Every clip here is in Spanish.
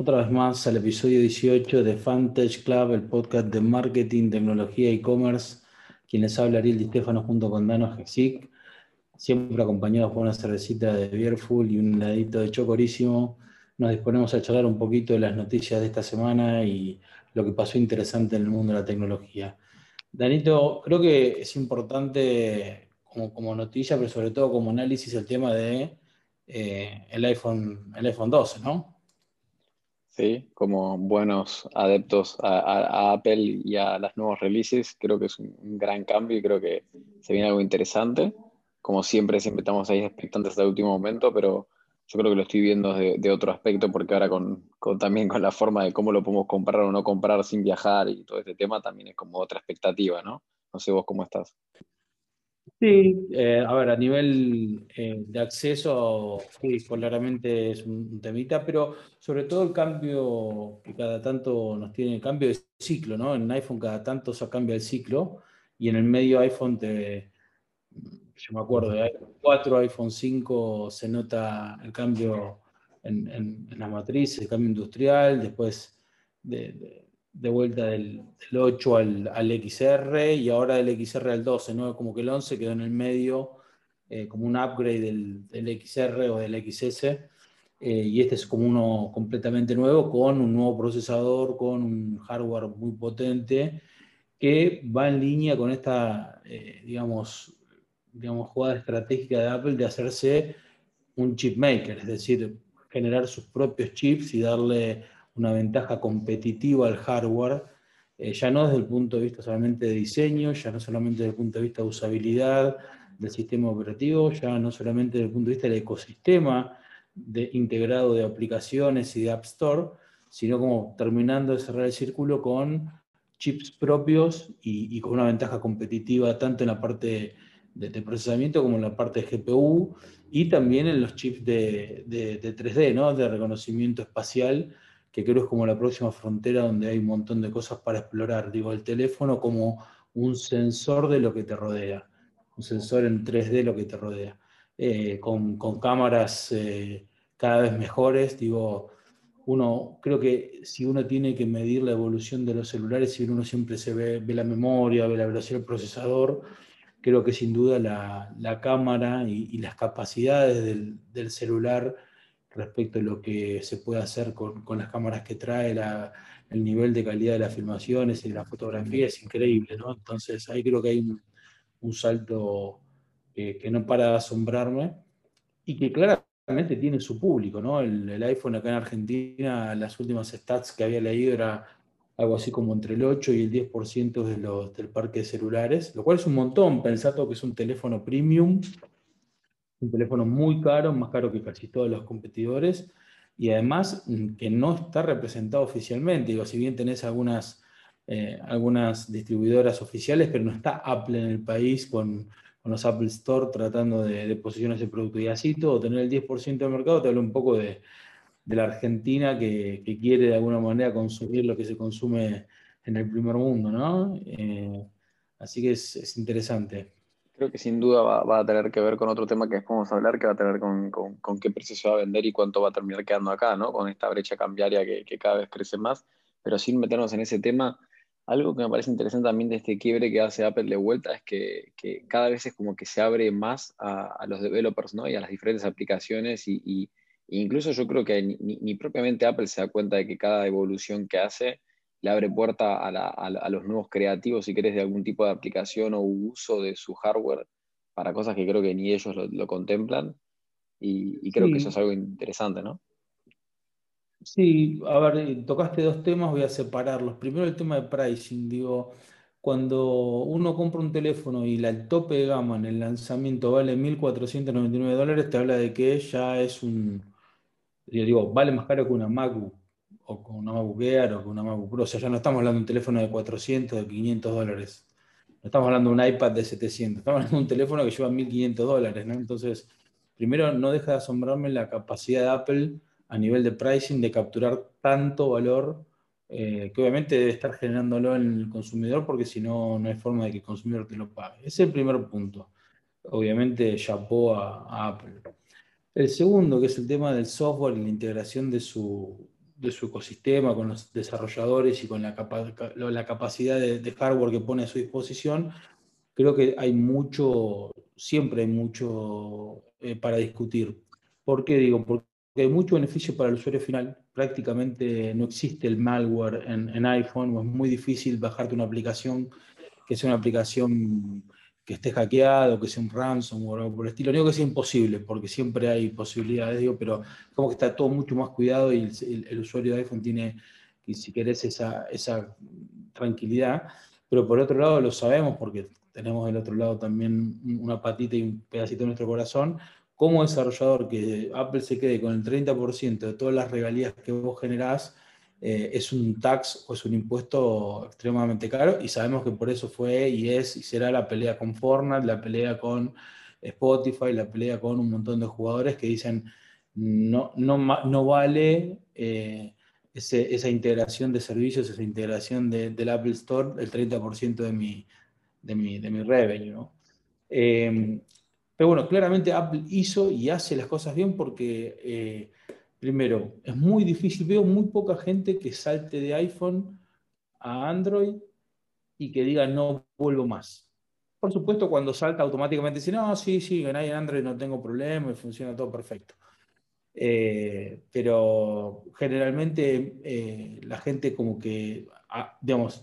otra vez más al episodio 18 de Fantech Club, el podcast de marketing, tecnología y e-commerce. Quien les habla Ariel Di Stefano junto con Dano Hexic, siempre acompañados por una cervecita de Beerful y un ladito de chocorísimo. Nos disponemos a charlar un poquito de las noticias de esta semana y lo que pasó interesante en el mundo de la tecnología. Danito, creo que es importante como, como noticia, pero sobre todo como análisis, el tema de eh, el, iPhone, el iPhone 12, ¿no? Sí, como buenos adeptos a, Apple y a las nuevos releases, creo que es un, gran cambio y creo que se viene algo interesante. Como siempre, siempre estamos ahí expectantes hasta el último momento, pero yo creo que lo estoy viendo de, otro aspecto porque ahora con, también con la forma de cómo lo podemos comprar o no comprar sin viajar y todo este tema también es como otra expectativa, ¿no? No sé vos cómo estás. Sí, eh, a ver, a nivel eh, de acceso, claramente es un, temita, pero sobre todo el cambio que cada tanto nos tiene, el cambio de ciclo, ¿no? En iPhone cada tanto se cambia el ciclo y en el medio iPhone te, yo me acuerdo de iPhone 4, iPhone 5 se nota el cambio en, la matriz, el cambio industrial, después de de vuelta del, 8 al, XR y ahora del XR al 12, ¿no? Como que el 11 quedó en el medio eh, como un upgrade del, XR o del XS. Eh, y este es como uno completamente nuevo con un nuevo procesador, con un hardware muy potente que va en línea con esta, eh, digamos, digamos, jugada estratégica de Apple de hacerse un chip maker, es decir, generar sus propios chips y darle una ventaja competitiva al hardware, eh, ya no desde el punto de vista solamente de diseño, ya no solamente desde el punto de vista de usabilidad del sistema operativo, ya no solamente desde el punto de vista del ecosistema de, integrado de aplicaciones y de App Store, sino como terminando de cerrar el círculo con chips propios y, con una ventaja competitiva tanto en la parte de, procesamiento como en la parte de GPU y también en los chips de, de 3D, ¿no? de reconocimiento espacial, que creo es como la próxima frontera donde hay un montón de cosas para explorar. Digo, el teléfono como un sensor de lo que te rodea, un sensor en 3D de lo que te rodea, eh, con, cámaras eh, cada vez mejores. Digo, uno, creo que si uno tiene que medir la evolución de los celulares, si uno siempre se ve, la memoria, ve la velocidad del procesador, creo que sin duda la, cámara y, las capacidades del, del celular respecto a lo que se puede hacer con, con las cámaras que trae, la, el nivel de calidad de las filmaciones y de la fotografía es increíble, ¿no? Entonces ahí creo que hay un, un salto que no para de asombrarme y que claramente tiene su público, ¿no? El, el, iPhone acá en Argentina, las últimas stats que había leído era algo así como entre el 8 y el 10% de los, del parque de celulares, lo cual es un montón, pensando que es un teléfono premium un teléfono muy caro, más caro que casi todos los competidores, y además mm, que no está representado oficialmente. Digo, si bien tenés algunas, eh, algunas distribuidoras oficiales, pero no está Apple en el país con, los Apple Store tratando de, posicionar ese producto. Y así todo, tener el 10% del mercado te habla un poco de, la Argentina que, quiere de alguna manera consumir lo que se consume en el primer mundo, ¿no? Eh, así que es, es interesante. Creo que sin duda va, a tener que ver con otro tema que después vamos a hablar, que va a tener con, con, qué precio se va a vender y cuánto va a terminar quedando acá, ¿no? Con esta brecha cambiaria que, que, cada vez crece más. Pero sin meternos en ese tema, algo que me parece interesante también de este quiebre que hace Apple de vuelta es que, que cada vez es como que se abre más a, a, los developers, ¿no? Y a las diferentes aplicaciones y, y incluso yo creo que ni, ni propiamente Apple se da cuenta de que cada evolución que hace le abre puerta a, los nuevos creativos, si querés, de algún tipo de aplicación o uso de su hardware para cosas que creo que ni ellos lo, contemplan. Y, creo que eso es algo interesante, ¿no? Sí, a ver, tocaste dos temas, voy a separarlos. Primero el tema de pricing, digo, cuando uno compra un teléfono y el tope de gama en el lanzamiento vale 1.499 dólares, te habla de que ya es un, yo digo, vale más caro que una MacBook o con una MacBook Air o con una MacBook Pro. O sea, ya no estamos hablando de un teléfono de 400, de 500 dólares. No estamos hablando de un iPad de 700. Estamos hablando de un teléfono que lleva 1500 dólares, ¿no? Entonces, primero, no deja de asombrarme la capacidad de Apple a nivel de pricing de capturar tanto valor eh, que obviamente debe estar generándolo en el consumidor porque si no, no hay forma de que el consumidor te lo pague. Ese es el primer punto. Obviamente, chapó a Apple. El segundo, que es el tema del software y la integración de su, de su ecosistema, con los desarrolladores y con la, la capacidad de, hardware que pone a su disposición, creo que hay mucho, siempre hay mucho eh, para discutir. ¿Por qué digo? Porque hay mucho beneficio para el usuario final. Prácticamente no existe el malware en, en iPhone, o es muy difícil bajarte una aplicación que sea una aplicación que esté hackeado, que sea un ransom o algo por el estilo. No digo que sea imposible, porque siempre hay posibilidades, pero como que está todo mucho más cuidado y el, usuario de iPhone tiene, si querés, esa, esa tranquilidad. Pero por otro lado lo sabemos, porque tenemos del otro lado también una patita y un pedacito de nuestro corazón, como desarrollador que Apple se quede con el 30% de todas las regalías que vos generás, eh, es un tax o es un impuesto extremadamente caro y sabemos que por eso fue y es y será la pelea con Fortnite, la pelea con Spotify, la pelea con un montón de jugadores que dicen no, no, no vale eh, esa integración de servicios, esa integración del Apple Store, el 30% de mi, de mi, de mi revenue. ¿no? Eh, pero bueno, claramente Apple hizo y hace las cosas bien porque Primero, es muy difícil, veo muy poca gente que salte de iPhone a Android y que diga no vuelvo más. Por supuesto, cuando salta automáticamente dice, no, sí, sí, en Android no tengo problema funciona todo perfecto. Eh, pero generalmente eh, la gente como que, ah, digamos,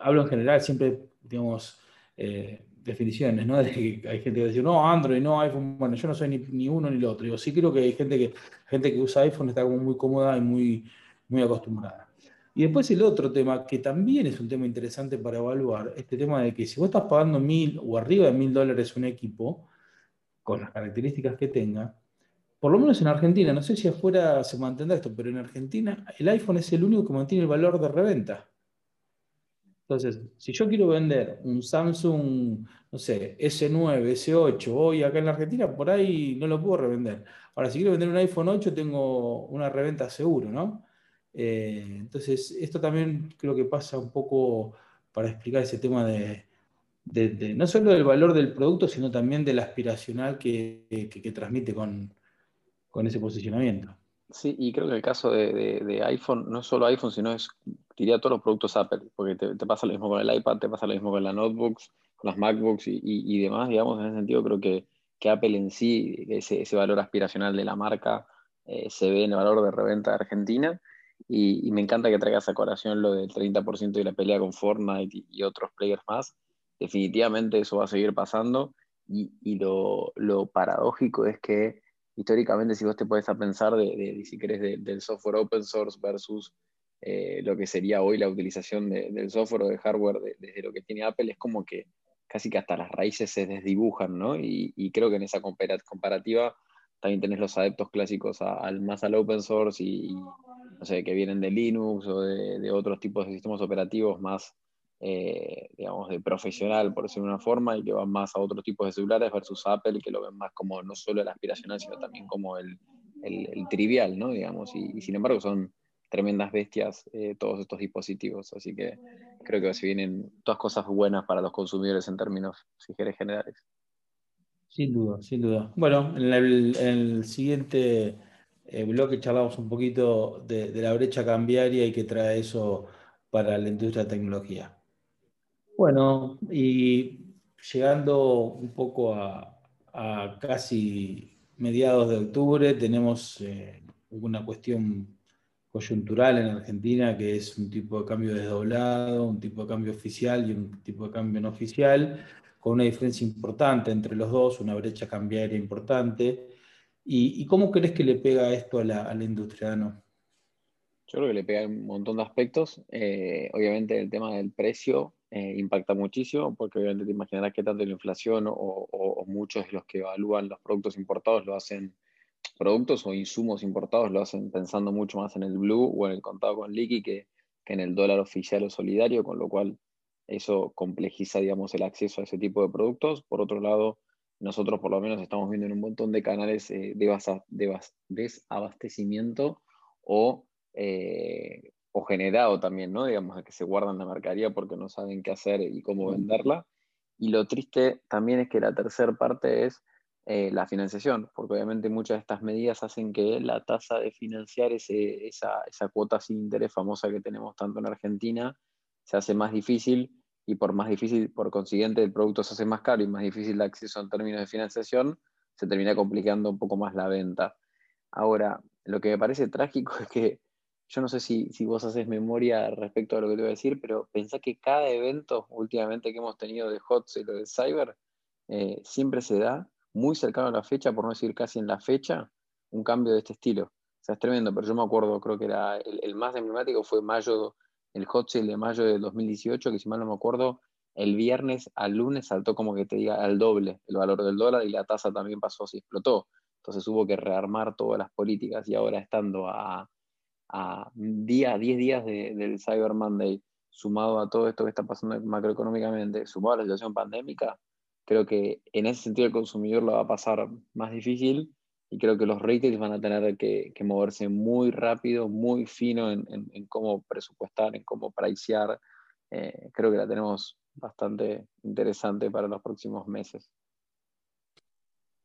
hablo en general, siempre, digamos, eh, definiciones, ¿no? De que hay gente que dice, no, Android, no, iPhone, bueno, yo no soy ni, uno ni el otro. Yo sí creo que hay gente que, gente que usa iPhone está como muy cómoda y muy, muy acostumbrada. Y después el otro tema, que también es un tema interesante para evaluar, este tema de que si vos estás pagando mil o arriba de mil dólares un equipo, con las características que tenga, por lo menos en Argentina, no sé si afuera se mantendrá esto, pero en Argentina el iPhone es el único que mantiene el valor de reventa. Entonces, si yo quiero vender un Samsung, no sé, S9, S8, hoy acá en la Argentina, por ahí no lo puedo revender. Ahora, si quiero vender un iPhone 8, tengo una reventa seguro, ¿no? Eh, entonces, esto también creo que pasa un poco para explicar ese tema de, no solo del valor del producto, sino también del aspiracional que, transmite con ese posicionamiento. Sí, y creo que el caso de, iPhone, no solo iPhone, sino es, diría, todos los productos Apple, porque te, pasa lo mismo con el iPad, te pasa lo mismo con las notebooks, con las MacBooks y, demás, digamos, en ese sentido creo que, que Apple en sí, ese, ese, valor aspiracional de la marca, eh, se ve en el valor de reventa de Argentina, y, me encanta que traigas a colación lo del 30% de la pelea con Fortnite y, otros players más, definitivamente eso va a seguir pasando, y, y lo, lo paradójico es que históricamente si vos te puedes a pensar de, si querés, del software open source versus eh, lo que sería hoy la utilización del software o del hardware desde lo que tiene Apple, es como que casi que hasta las raíces se desdibujan, ¿no? Y, creo que en esa comparativa también tenés los adeptos clásicos al, más al open source y, no sé, que vienen de Linux o de, de otros tipos de sistemas operativos más eh, digamos, de profesional, por decirlo de una forma, y que van más a otros tipos de celulares versus Apple, que lo ven más como no solo el aspiracional, sino también como el, el, trivial, ¿no? Digamos, y, sin embargo son tremendas bestias eh, todos estos dispositivos, así que creo que se vienen todas cosas buenas para los consumidores en términos, si quieres, generales. Sin duda, sin duda. Bueno, en el, siguiente eh, bloque charlamos un poquito de, la brecha cambiaria y que trae eso para la industria de tecnología. Bueno, y llegando un poco a, casi mediados de octubre, tenemos eh, una cuestión coyuntural en Argentina, que es un tipo de cambio desdoblado, un tipo de cambio oficial y un tipo de cambio no oficial, con una diferencia importante entre los dos, una brecha cambiaria importante. ¿Y, cómo crees que le pega esto a la, industria? ¿no? Yo creo que le pega un montón de aspectos. Eh, obviamente el tema del precio eh, impacta muchísimo, porque obviamente te imaginarás que tanto la inflación o, muchos de los que evalúan los productos importados lo hacen, productos o insumos importados lo hacen pensando mucho más en el blue o en el contado con liqui que, que en el dólar oficial o solidario, con lo cual eso complejiza, digamos, el acceso a ese tipo de productos. Por otro lado, nosotros por lo menos estamos viendo en un montón de canales eh, de, de desabastecimiento o eh, o generado también, ¿no? Digamos, que se guardan la mercadería porque no saben qué hacer y cómo venderla. Y lo triste también es que la tercera parte es eh, la financiación, porque obviamente muchas de estas medidas hacen que la tasa de financiar ese, esa, esa cuota sin interés famosa que tenemos tanto en Argentina se hace más difícil y por más difícil, por consiguiente, el producto se hace más caro y más difícil de acceso en términos de financiación, se termina complicando un poco más la venta. Ahora, lo que me parece trágico es que yo no sé si, si vos haces memoria respecto a lo que te voy a decir, pero pensá que cada evento últimamente que hemos tenido de hot sale o de cyber, eh, siempre se da muy cercano a la fecha, por no decir casi en la fecha, un cambio de este estilo. O sea, es tremendo, pero yo me acuerdo, creo que era el, más emblemático fue mayo, el hot sale de mayo de 2018, que si mal no me acuerdo, el viernes al lunes saltó como que te diga al doble el valor del dólar y la tasa también pasó así, explotó. Entonces hubo que rearmar todas las políticas y ahora estando a a día, 10 días del Cyber Monday, sumado a todo esto que está pasando macroeconómicamente, sumado a la situación pandémica, creo que en ese sentido el consumidor lo va a pasar más difícil y creo que los retailers van a tener que, moverse muy rápido, muy fino en, cómo presupuestar, en cómo pricear. Eh, creo que la tenemos bastante interesante para los próximos meses.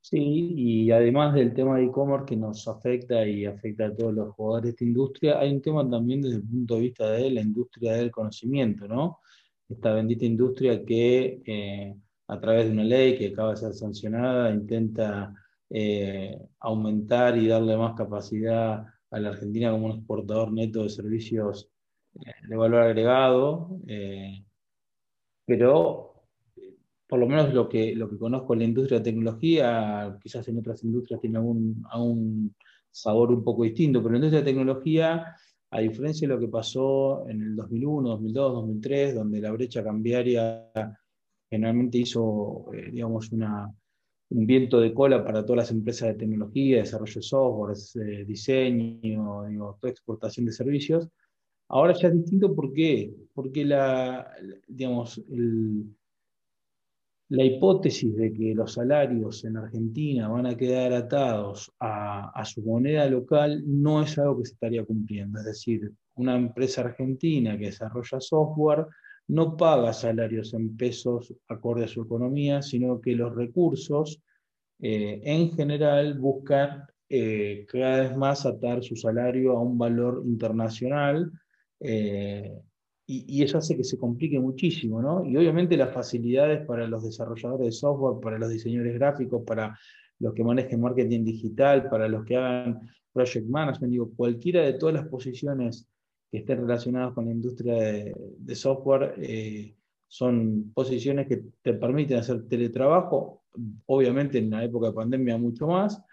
Sí, y además del tema de e-commerce que nos afecta y afecta a todos los jugadores de esta industria, hay un tema también desde el punto de vista de la industria del conocimiento, ¿no? Esta bendita industria que eh, a través de una ley que acaba de ser sancionada intenta eh, aumentar y darle más capacidad a la Argentina como un exportador neto de servicios eh, de valor agregado, pero por lo menos lo que, lo que conozco en la industria de tecnología, quizás en otras industrias tiene algún, sabor un poco distinto, pero en la industria de tecnología, a diferencia de lo que pasó en el 2001, 2002, 2003, donde la brecha cambiaria generalmente hizo, eh, digamos, un viento de cola para todas las empresas de tecnología, desarrollo de software, eh, diseño, digo, toda exportación de servicios. Ahora ya es distinto, ¿por qué? Porque la, digamos, la hipótesis de que los salarios en Argentina van a quedar atados a, su moneda local no es algo que se estaría cumpliendo. Es decir, una empresa argentina que desarrolla software no paga salarios en pesos acorde a su economía, sino que los recursos eh, en general buscan eh, cada vez más atar su salario a un valor internacional. Eh, y, eso hace que se complique muchísimo, ¿no? Y obviamente las facilidades para los desarrolladores de software, para los diseñadores gráficos, para los que manejen marketing digital, para los que hagan project management, digo, cualquiera de todas las posiciones que estén relacionadas con la industria de, software eh, son posiciones que te permiten hacer teletrabajo, obviamente en la época de pandemia mucho más,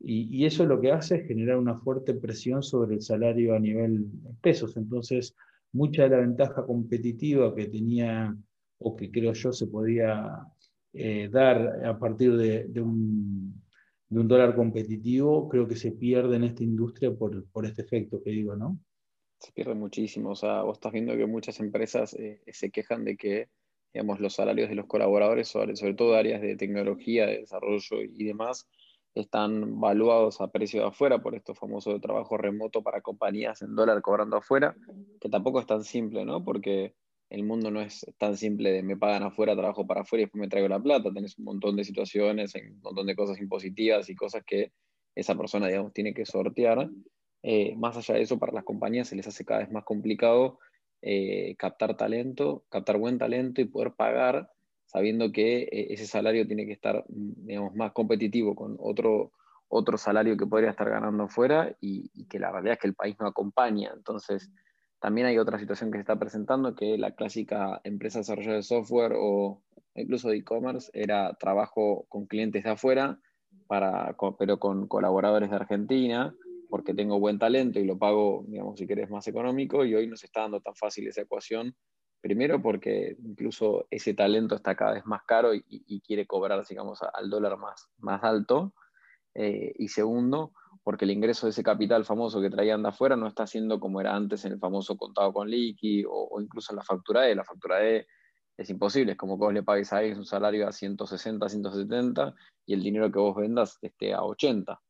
y, eso lo que hace es generar una fuerte presión sobre el salario a nivel pesos. Entonces, mucha de la ventaja competitiva que tenía o que creo yo se podía eh, dar a partir de, un, dólar competitivo, creo que se pierde en esta industria por, este efecto que digo, ¿no? Se pierde muchísimo. O sea, vos estás viendo que muchas empresas eh, se quejan de que digamos, los salarios de los colaboradores, sobre, sobre todo áreas de tecnología, de desarrollo y demás, están valuados a precio de afuera por estos famosos trabajo remoto para compañías en dólar cobrando afuera, que tampoco es tan simple, ¿no? Porque el mundo no es tan simple de me pagan afuera, trabajo para afuera y después me traigo la plata. Tenés un montón de situaciones, un montón de cosas impositivas y cosas que esa persona, digamos, tiene que sortear. Eh, más allá de eso, para las compañías se les hace cada vez más complicado eh, captar talento, captar buen talento y poder pagar sabiendo que eh, ese salario tiene que estar, digamos, más competitivo con otro, otro salario que podría estar ganando fuera y, que la realidad es que el país no acompaña. Entonces, también hay otra situación que se está presentando, que la clásica empresa desarrolladora de software o incluso de e-commerce era trabajo con clientes de afuera, para, pero con colaboradores de Argentina, porque tengo buen talento y lo pago, digamos, si querés, más económico, y hoy no se está dando tan fácil esa ecuación Primero porque incluso ese talento está cada vez más caro y, quiere cobrar, digamos, al dólar más, más alto. Eh, y segundo, porque el ingreso de ese capital famoso que traían de afuera no está siendo como era antes en el famoso contado con liqui o, incluso en la factura E. La factura E es imposible, es como que vos le pagues a ellos un salario a 160, 170 y el dinero que vos vendas esté a 80.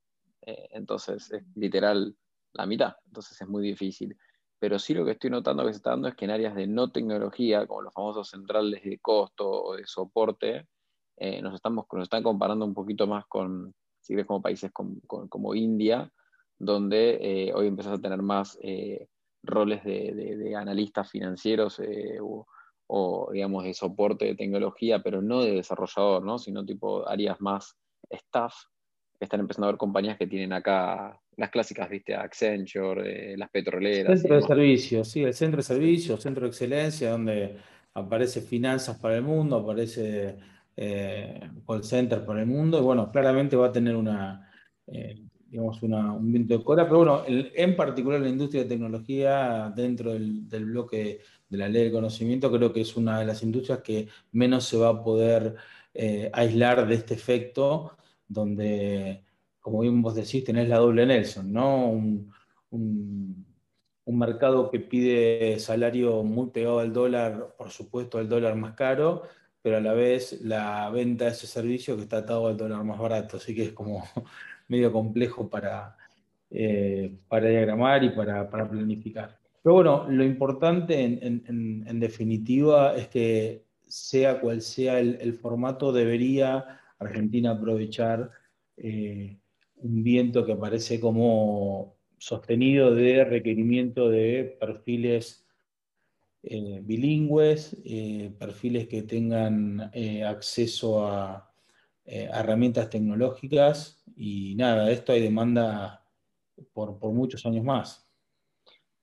Eh, entonces es literal la mitad, entonces es muy difícil pero sí lo que estoy notando que se está dando es que en áreas de no tecnología, como los famosos centrales de costo o de soporte, eh, nos, estamos, nos están comparando un poquito más con, si ves, como países como India, donde eh, hoy empiezas a tener más roles de, analistas financieros o, digamos, de soporte de tecnología, pero no de desarrollador, ¿no? sino tipo áreas más staff, están empezando a ver compañías que tienen acá las clásicas, viste, Accenture, las petroleras. Centro de servicios, sí, el centro de servicios, centro de excelencia, donde aparece finanzas para el mundo, aparece eh, call center para el mundo, y bueno, claramente va a tener una, eh, digamos, un viento de cola, pero bueno, en particular la industria de tecnología, dentro del, bloque de la ley del conocimiento, creo que es una de las industrias que menos se va a poder eh, aislar de este efecto, donde, como bien vos decís, tenés la doble Nelson, ¿no? Un, un, mercado que pide salario muy pegado al dólar, por supuesto al dólar más caro, pero a la vez la venta de ese servicio que está atado al dólar más barato, así que es como medio complejo para, eh, para diagramar y para, planificar. Pero bueno, lo importante en, definitiva es que sea cual sea el, formato, debería Argentina aprovechar eh, un viento que aparece como sostenido de requerimiento de perfiles eh, bilingües, eh, perfiles que tengan acceso a, herramientas tecnológicas y nada, esto hay demanda por, muchos años más.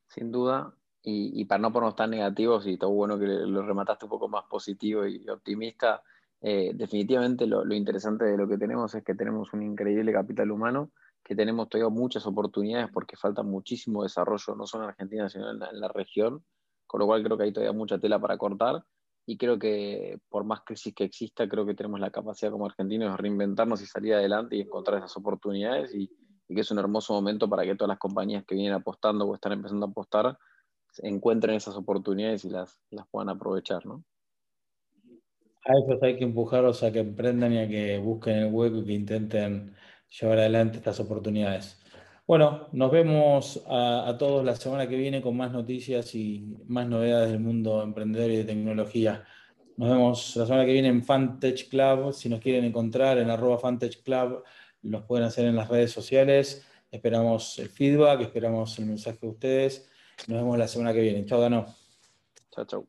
Sin duda, y, para no ponernos tan negativos, y todo bueno que lo remataste un poco más positivo y optimista, definitivamente lo, interesante de lo que tenemos es que tenemos un increíble capital humano, que tenemos todavía muchas oportunidades porque falta muchísimo desarrollo, no solo en Argentina, sino en la región con lo cual creo que hay todavía mucha tela para cortar y creo que por más crisis que exista, creo que tenemos la capacidad como argentinos de reinventarnos y salir adelante y encontrar esas oportunidades y, que es un hermoso momento para que todas las compañías que vienen apostando o están empezando a apostar encuentren esas oportunidades y las, las puedan aprovechar, ¿no? A eso hay que empujarlos a que emprendan y a que busquen el hueco y que intenten llevar adelante estas oportunidades. Bueno, nos vemos a, todos la semana que viene con más noticias y más novedades del mundo emprendedor y de tecnología. Nos vemos la semana que viene en Fantech Club. Si nos quieren encontrar en arroba Fantech Club, los pueden hacer en las redes sociales. Esperamos el feedback, esperamos el mensaje de ustedes. Nos vemos la semana que viene. Chao, Dano. Chao, chao.